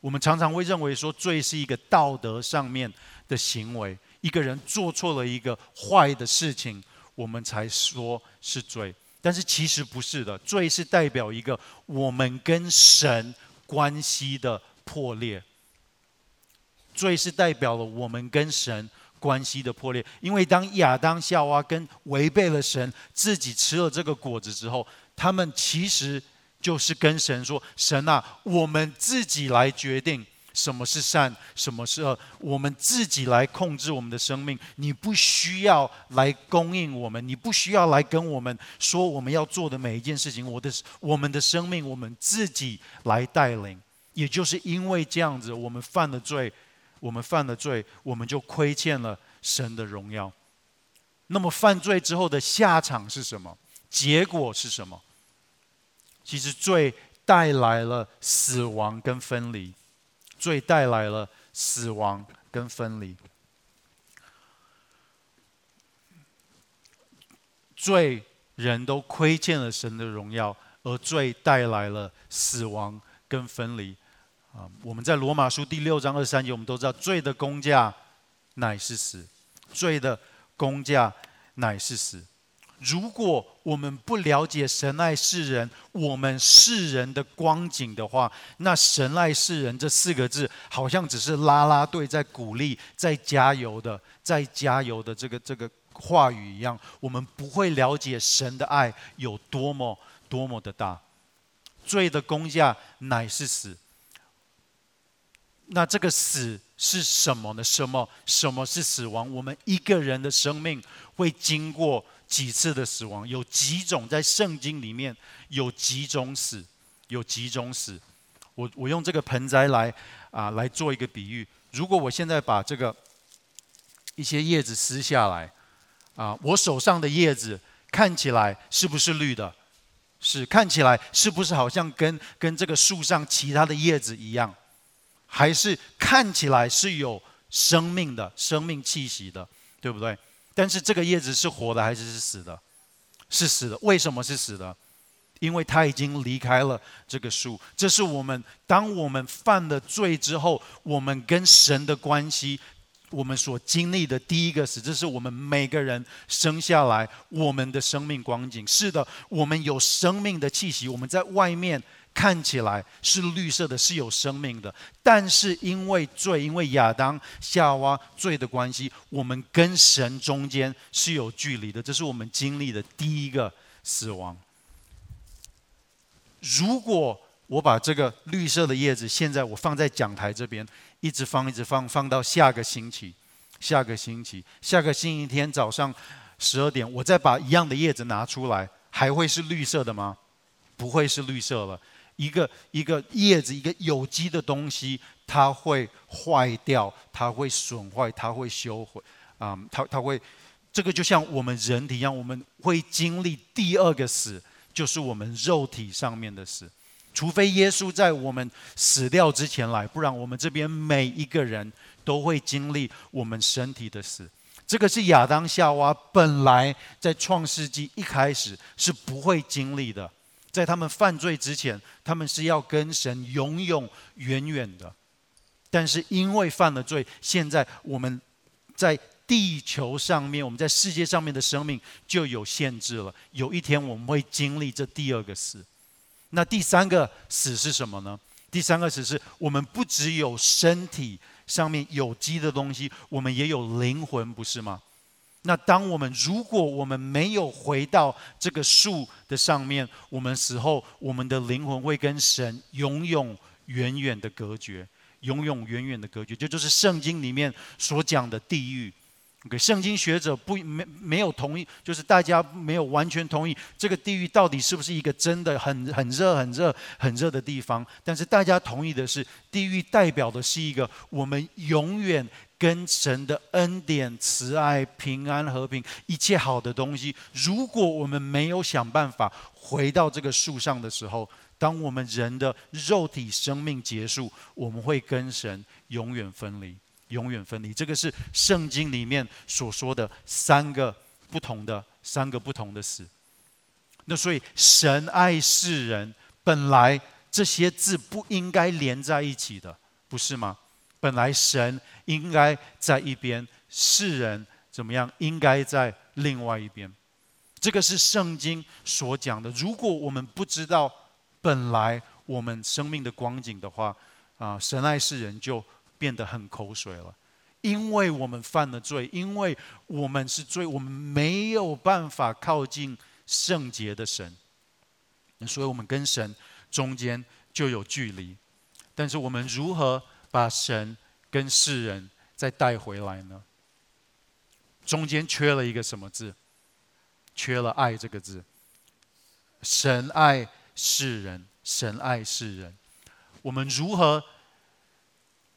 我们常常会认为说，罪是一个道德上面的行为，一个人做错了一个坏的事情，我们才说是罪。但是其实不是的，罪是代表一个我们跟神关系的破裂，罪是代表了我们跟神关系的破裂。因为当亚当夏娃跟违背了神，自己吃了这个果子之后，他们其实就是跟神说：“神啊，我们自己来决定。”什么是善，什么是恶？我们自己来控制我们的生命。你不需要来供应我们，你不需要来跟我们说我们要做的每一件事情。我的我们的生命，我们自己来带领。也就是因为这样子，我们犯了罪，我们犯了罪，我们就亏欠了神的荣耀。那么犯罪之后的下场是什么？结果是什么？其实罪带来了死亡跟分离。罪带来了死亡跟分离，罪人都亏欠了神的荣耀，而罪带来了死亡跟分离。啊，我们在罗马书第六章二十三节，我们都知道，罪的工价乃是死，罪的工价乃是死。如果我们不了解神爱世人，我们世人的光景的话，那神爱世人这四个字，好像只是啦啦队在鼓励、在加油的、在加油的这个这个话语一样。我们不会了解神的爱有多么多么的大。罪的工价乃是死。那这个死是什么呢？什么什么是死亡？我们一个人的生命会经过。几次的死亡，有几种在圣经里面有几种死，有几种死。我我用这个盆栽来啊来做一个比喻。如果我现在把这个一些叶子撕下来啊，我手上的叶子看起来是不是绿的？是，看起来是不是好像跟跟这个树上其他的叶子一样？还是看起来是有生命的生命气息的，对不对？但是这个叶子是活的还是是死的？是死的。为什么是死的？因为它已经离开了这个树。这是我们当我们犯了罪之后，我们跟神的关系，我们所经历的第一个死。这是我们每个人生下来我们的生命光景。是的，我们有生命的气息。我们在外面。看起来是绿色的，是有生命的，但是因为罪，因为亚当夏娃罪的关系，我们跟神中间是有距离的。这是我们经历的第一个死亡。如果我把这个绿色的叶子，现在我放在讲台这边，一直放，一直放，放到下个星期，下个星期，下个星期天早上十二点，我再把一样的叶子拿出来，还会是绿色的吗？不会是绿色了。一个一个叶子，一个有机的东西，它会坏掉，它会损坏，它会修毁，啊、嗯，它它会，这个就像我们人体一样，我们会经历第二个死，就是我们肉体上面的死，除非耶稣在我们死掉之前来，不然我们这边每一个人都会经历我们身体的死。这个是亚当夏娃本来在创世纪一开始是不会经历的。在他们犯罪之前，他们是要跟神永永远远的。但是因为犯了罪，现在我们在地球上面，我们在世界上面的生命就有限制了。有一天我们会经历这第二个死。那第三个死是什么呢？第三个死是我们不只有身体上面有机的东西，我们也有灵魂，不是吗？那当我们如果我们没有回到这个树的上面，我们死后，我们的灵魂会跟神永永远远的隔绝，永永远远的隔绝。这就是圣经里面所讲的地狱。给圣经学者不没没有同意，就是大家没有完全同意这个地狱到底是不是一个真的很很热很热很热的地方。但是大家同意的是，地狱代表的是一个我们永远。跟神的恩典、慈爱、平安、和平，一切好的东西，如果我们没有想办法回到这个树上的时候，当我们人的肉体生命结束，我们会跟神永远分离，永远分离。这个是圣经里面所说的三个不同的三个不同的死。那所以神爱世人，本来这些字不应该连在一起的，不是吗？本来神应该在一边，世人怎么样？应该在另外一边。这个是圣经所讲的。如果我们不知道本来我们生命的光景的话，啊，神爱世人就变得很口水了。因为我们犯了罪，因为我们是罪，我们没有办法靠近圣洁的神，所以我们跟神中间就有距离。但是我们如何把神跟世人再带回来呢？中间缺了一个什么字？缺了“爱”这个字。神爱世人，神爱世人。我们如何？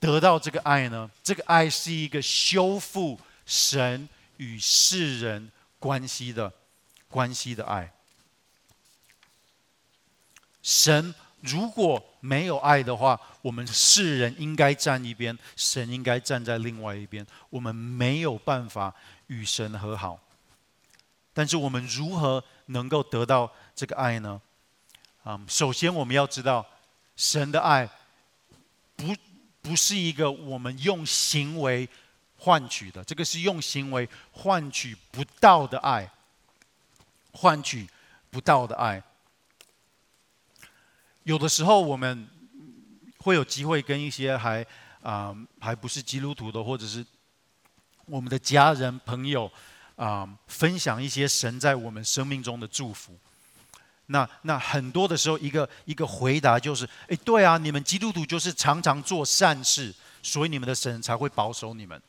得到这个爱呢？这个爱是一个修复神与世人关系的关系的爱。神如果没有爱的话，我们世人应该站一边，神应该站在另外一边。我们没有办法与神和好。但是我们如何能够得到这个爱呢？啊，首先我们要知道神的爱不。不是一个我们用行为换取的，这个是用行为换取不到的爱，换取不到的爱。有的时候我们会有机会跟一些还啊、还不是基督徒的，或者是我们的家人朋友啊、分享一些神在我们生命中的祝福。那那很多的时候，一个一个回答就是：哎，对啊，你们基督徒就是常常做善事，所以你们的神才会保守你们。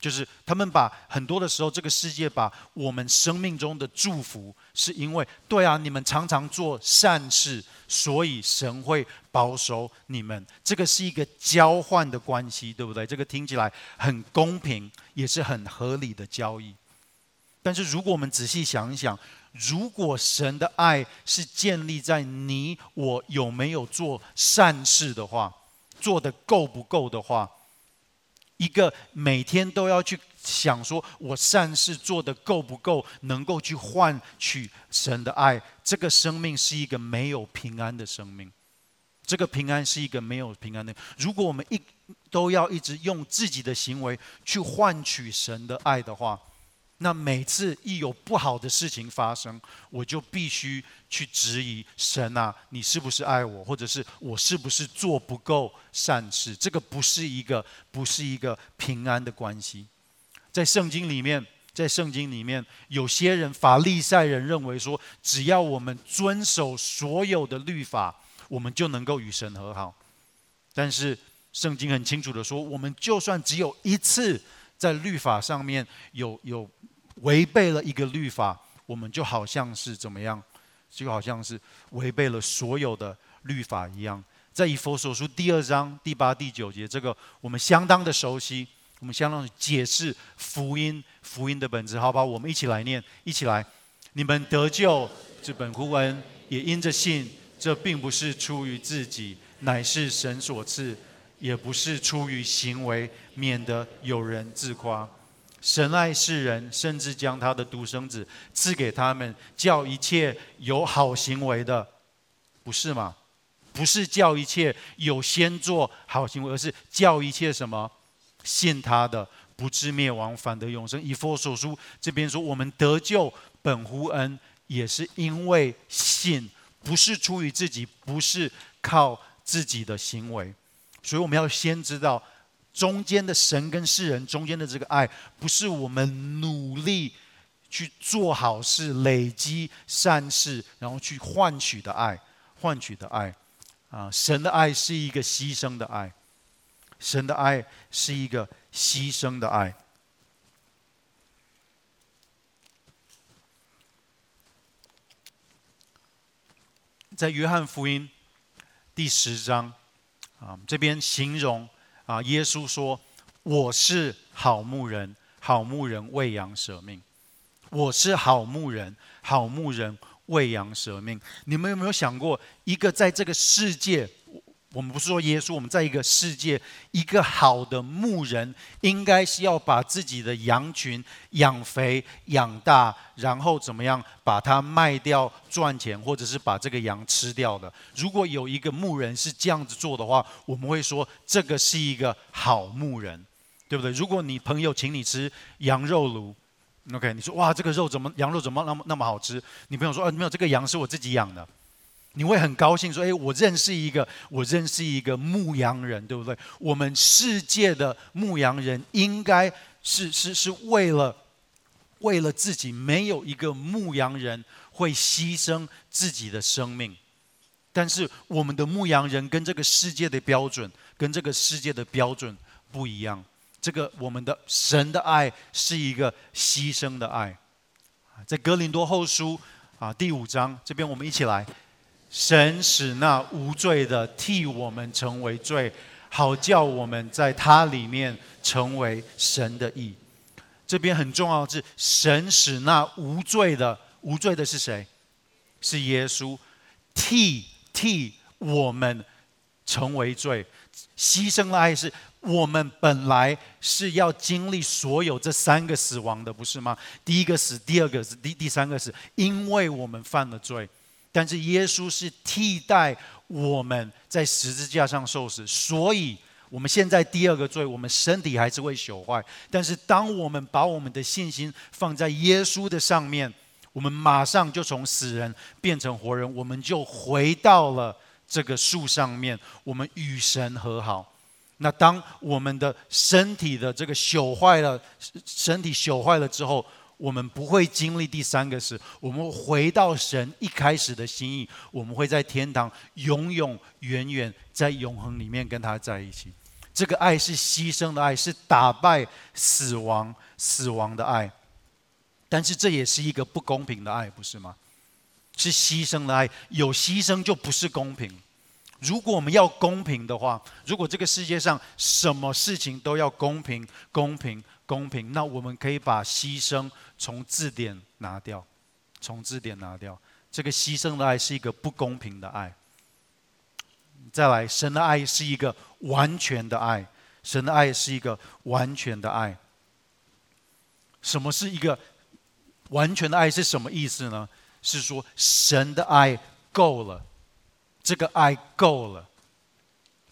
就是他们把很多的时候，这个世界把我们生命中的祝福，是因为对啊，你们常常做善事，所以神会保守你们。这个是一个交换的关系，对不对？这个听起来很公平，也是很合理的交易。但是如果我们仔细想一想，如果神的爱是建立在你我有没有做善事的话，做的够不够的话，一个每天都要去想说我善事做的够不够，能够去换取神的爱，这个生命是一个没有平安的生命。这个平安是一个没有平安的。如果我们一都要一直用自己的行为去换取神的爱的话，那每次一有不好的事情发生，我就必须去质疑神啊，你是不是爱我，或者是我是不是做不够善事？这个不是一个，不是一个平安的关系。在圣经里面，在圣经里面，有些人法利赛人认为说，只要我们遵守所有的律法，我们就能够与神和好。但是圣经很清楚的说，我们就算只有一次。在律法上面有有违背了一个律法，我们就好像是怎么样？就好像是违背了所有的律法一样。在以弗所书第二章第八、第九节，这个我们相当的熟悉，我们相当的解释福音福音的本质。好吧，我们一起来念，一起来。你们得救，这本乎恩，也因着信。这并不是出于自己，乃是神所赐。也不是出于行为，免得有人自夸。神爱世人，甚至将他的独生子赐给他们，叫一切有好行为的，不是吗？不是叫一切有先做好行为，而是叫一切什么信他的，不至灭亡，反得永生。以弗所书这边说，我们得救本乎恩，也是因为信，不是出于自己，不是靠自己的行为。所以我们要先知道，中间的神跟世人中间的这个爱，不是我们努力去做好事、累积善事，然后去换取的爱，换取的爱。啊，神的爱是一个牺牲的爱，神的爱是一个牺牲的爱。在约翰福音第十章。啊，这边形容啊，耶稣说：“我是好牧人，好牧人喂羊舍命。我是好牧人，好牧人喂羊舍命。”你们有没有想过，一个在这个世界？我们不是说耶稣，我们在一个世界，一个好的牧人应该是要把自己的羊群养肥、养大，然后怎么样把它卖掉赚钱，或者是把这个羊吃掉的。如果有一个牧人是这样子做的话，我们会说这个是一个好牧人，对不对？如果你朋友请你吃羊肉炉，OK，你说哇，这个肉怎么羊肉怎么那么那么好吃？你朋友说啊，没有，这个羊是我自己养的。你会很高兴说：“诶，我认识一个，我认识一个牧羊人，对不对？我们世界的牧羊人应该是是是为了为了自己，没有一个牧羊人会牺牲自己的生命。但是我们的牧羊人跟这个世界的标准，跟这个世界的标准不一样。这个我们的神的爱是一个牺牲的爱。在哥林多后书啊第五章这边，我们一起来。”神使那无罪的替我们成为罪，好叫我们在他里面成为神的义。这边很重要的是，神使那无罪的，无罪的是谁？是耶稣，替替我们成为罪，牺牲的爱是我们本来是要经历所有这三个死亡的，不是吗？第一个死，第二个死，第第三个死，因为我们犯了罪。但是耶稣是替代我们在十字架上受死，所以我们现在第二个罪，我们身体还是会朽坏。但是当我们把我们的信心放在耶稣的上面，我们马上就从死人变成活人，我们就回到了这个树上面，我们与神和好。那当我们的身体的这个朽坏了，身体朽坏了之后，我们不会经历第三个死，我们回到神一开始的心意，我们会在天堂永永远远在永恒里面跟他在一起。这个爱是牺牲的爱，是打败死亡死亡的爱。但是这也是一个不公平的爱，不是吗？是牺牲的爱，有牺牲就不是公平。如果我们要公平的话，如果这个世界上什么事情都要公平，公平。公平，那我们可以把牺牲从字典拿掉，从字典拿掉。这个牺牲的爱是一个不公平的爱。再来，神的爱是一个完全的爱，神的爱是一个完全的爱。什么是一个完全的爱？是什么意思呢？是说神的爱够了，这个爱够了。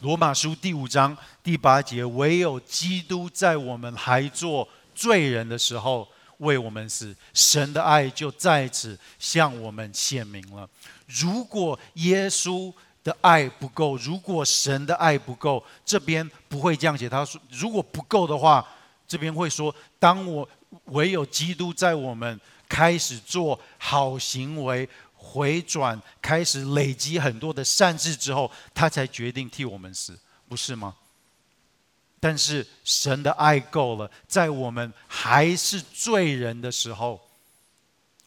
罗马书第五章第八节，唯有基督在我们还做罪人的时候为我们死，神的爱就在此向我们显明了。如果耶稣的爱不够，如果神的爱不够，这边不会这样写。他说，如果不够的话，这边会说：当我唯有基督在我们开始做好行为。回转，开始累积很多的善事之后，他才决定替我们死，不是吗？但是神的爱够了，在我们还是罪人的时候，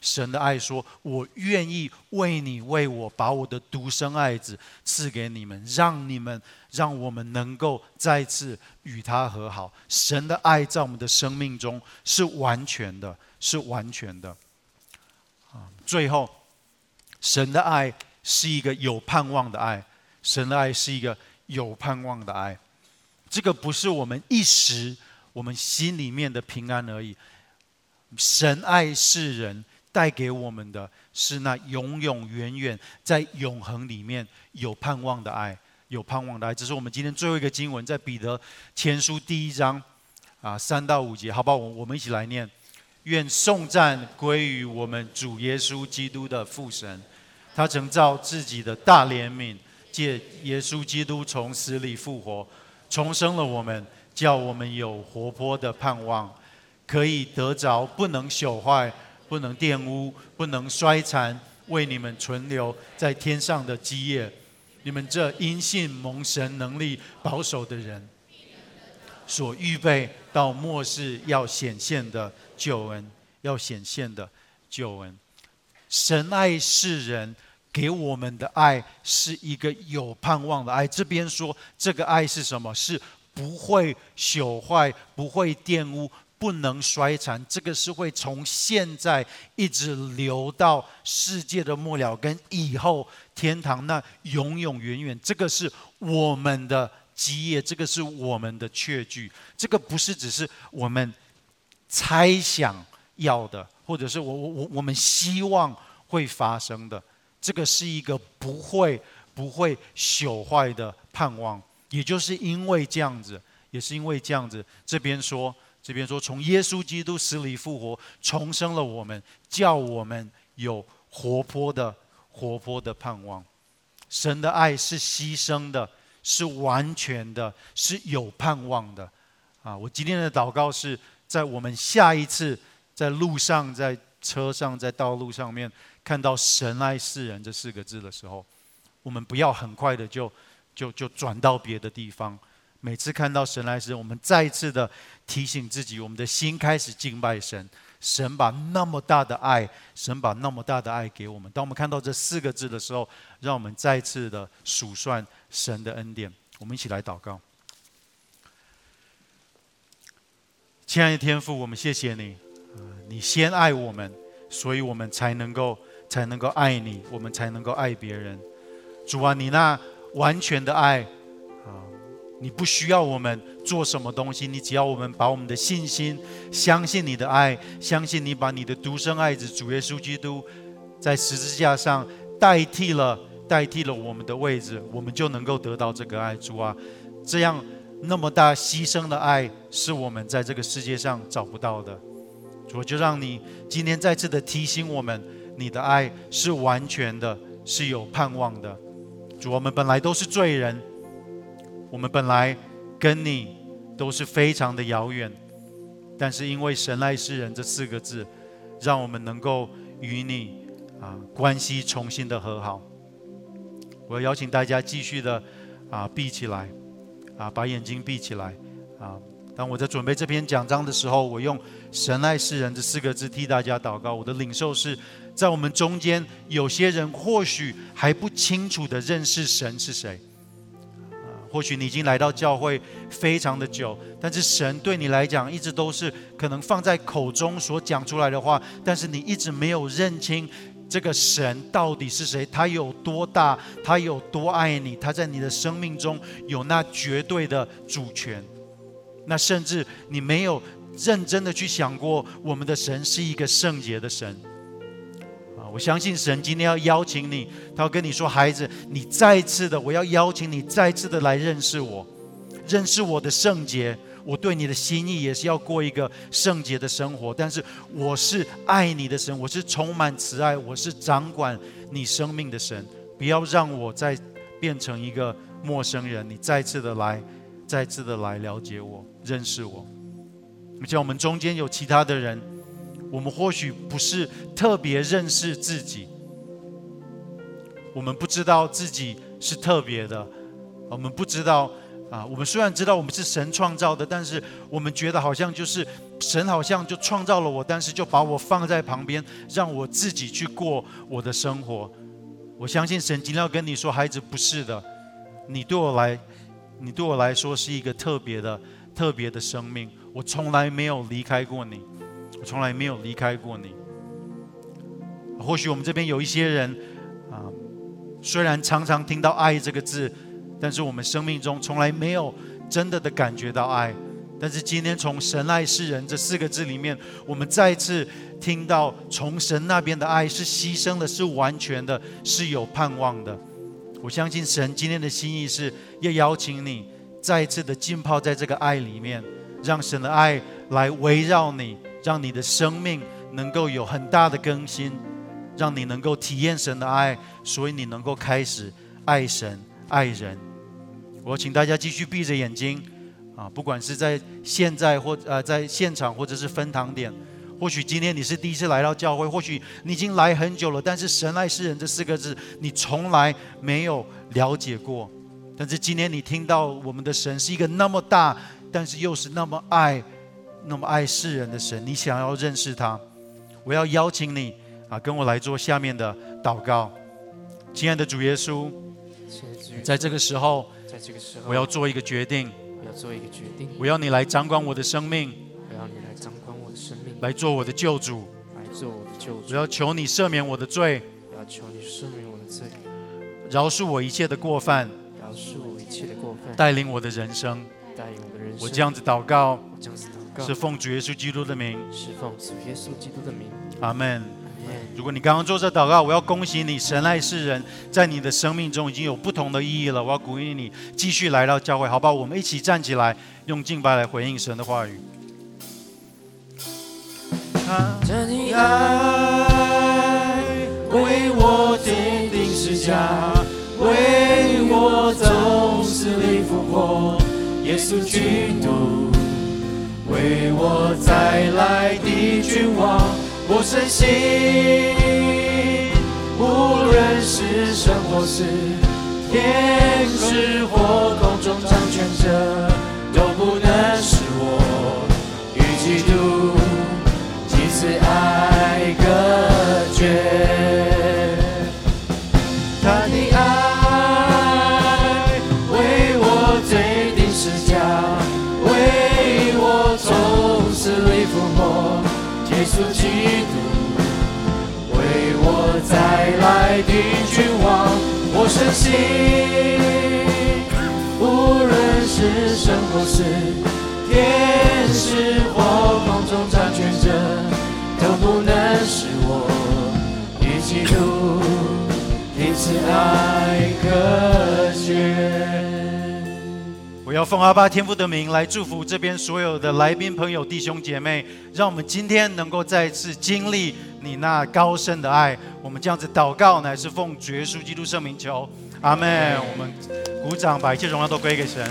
神的爱说：“我愿意为你为我把我的独生爱子赐给你们，让你们让我们能够再次与他和好。”神的爱在我们的生命中是完全的，是完全的。最后。神的爱是一个有盼望的爱，神的爱是一个有盼望的爱。这个不是我们一时我们心里面的平安而已。神爱世人，带给我们的是那永永远远在永恒里面有盼望的爱，有盼望的爱。这是我们今天最后一个经文，在彼得前书第一章啊三到五节，好不好？我我们一起来念：愿颂赞归于我们主耶稣基督的父神。他曾造自己的大怜悯，借耶稣基督从死里复活，重生了我们，叫我们有活泼的盼望，可以得着不能朽坏、不能玷污、不能衰残，为你们存留在天上的基业。你们这因信蒙神能力保守的人，所预备到末世要显现的救恩，要显现的救恩。神爱世人。给我们的爱是一个有盼望的爱。这边说这个爱是什么？是不会朽坏、不会玷污、不能衰残。这个是会从现在一直流到世界的末了，跟以后天堂那永永远远。这个是我们的基业，这个是我们的确据。这个不是只是我们猜想要的，或者是我我我我们希望会发生的。这个是一个不会不会朽坏的盼望，也就是因为这样子，也是因为这样子，这边说，这边说，从耶稣基督死里复活，重生了我们，叫我们有活泼的活泼的盼望。神的爱是牺牲的，是完全的，是有盼望的。啊，我今天的祷告是在我们下一次在路上、在车上、在道路上面看到“神爱世人”这四个字的时候，我们不要很快的就就就转到别的地方。每次看到“神爱世人”，我们再一次的提醒自己，我们的心开始敬拜神。神把那么大的爱，神把那么大的爱给我们。当我们看到这四个字的时候，让我们再次的数算神的恩典。我们一起来祷告。亲爱的天父，我们谢谢你，你先爱我们，所以我们才能够才能够爱你，我们才能够爱别人。主啊，你那完全的爱啊，你不需要我们做什么东西，你只要我们把我们的信心相信你的爱，相信你把你的独生爱子主耶稣基督在十字架上代替了代替了我们的位置，我们就能够得到这个爱。主啊，这样。那么大牺牲的爱，是我们在这个世界上找不到的。主，就让你今天再次的提醒我们，你的爱是完全的，是有盼望的。主，我们本来都是罪人，我们本来跟你都是非常的遥远，但是因为神爱世人这四个字，让我们能够与你啊关系重新的和好。我要邀请大家继续的啊闭起来。啊，把眼睛闭起来。啊，当我在准备这篇讲章的时候，我用“神爱世人”这四个字替大家祷告。我的领受是在我们中间有些人或许还不清楚的认识神是谁。或许你已经来到教会非常的久，但是神对你来讲一直都是可能放在口中所讲出来的话，但是你一直没有认清。这个神到底是谁？他有多大？他有多爱你？他在你的生命中有那绝对的主权？那甚至你没有认真的去想过，我们的神是一个圣洁的神啊！我相信神今天要邀请你，他要跟你说：“孩子，你再次的，我要邀请你再次的来认识我，认识我的圣洁。”我对你的心意也是要过一个圣洁的生活，但是我是爱你的神，我是充满慈爱，我是掌管你生命的神。不要让我再变成一个陌生人，你再次的来，再次的来了解我，认识我。而且我们中间有其他的人，我们或许不是特别认识自己，我们不知道自己是特别的，我们不知道。啊，我们虽然知道我们是神创造的，但是我们觉得好像就是神好像就创造了我，但是就把我放在旁边，让我自己去过我的生活。我相信神今天要跟你说，孩子，不是的，你对我来，你对我来说是一个特别的、特别的生命。我从来没有离开过你，我从来没有离开过你。或许我们这边有一些人啊，虽然常常听到“爱”这个字。但是我们生命中从来没有真的的感觉到爱，但是今天从“神爱世人”这四个字里面，我们再次听到从神那边的爱是牺牲的，是完全的，是有盼望的。我相信神今天的心意是要邀请你再一次的浸泡在这个爱里面，让神的爱来围绕你，让你的生命能够有很大的更新，让你能够体验神的爱，所以你能够开始爱神。爱人，我请大家继续闭着眼睛，啊，不管是在现在或呃在现场或者是分堂点，或许今天你是第一次来到教会，或许你已经来很久了，但是“神爱世人”这四个字你从来没有了解过，但是今天你听到我们的神是一个那么大，但是又是那么爱、那么爱世人的神，你想要认识他，我要邀请你啊，跟我来做下面的祷告，亲爱的主耶稣。在这个时候，在这个时候，我要做一个决定。我要做一个决定。我要你来掌管我的生命。我要你来掌管我的生命。来做我的救主。来做我的救主。我要求你赦免我的罪。我要求你赦免我的罪。饶恕我一切的过犯。饶恕我一切的过犯。带领我的人生。带领我的人生。我这样子祷告。我这样子祷告。是奉主耶稣基督的名。是奉主耶稣基督的名。阿门。如果你刚刚做这祷告，我要恭喜你，神爱世人，在你的生命中已经有不同的意义了。我要鼓励你继续来到教会，好不好？我们一起站起来，用敬拜来回应神的话语。这你爱为我奠定十架，为我从死里复活，耶稣基督为我再来的君王，我深信，无论是生或死，天使或空中掌权者，都不能心，无论是生或死，天使或空中掌权者，都不能使我与基督彼此爱。要奉阿爸天父的名来祝福这边所有的来宾朋友、弟兄姐妹，让我们今天能够再次经历你那高深的爱。我们这样子祷告，乃是奉主耶稣基督圣名求，阿门。我们鼓掌，把一切荣耀都归给神。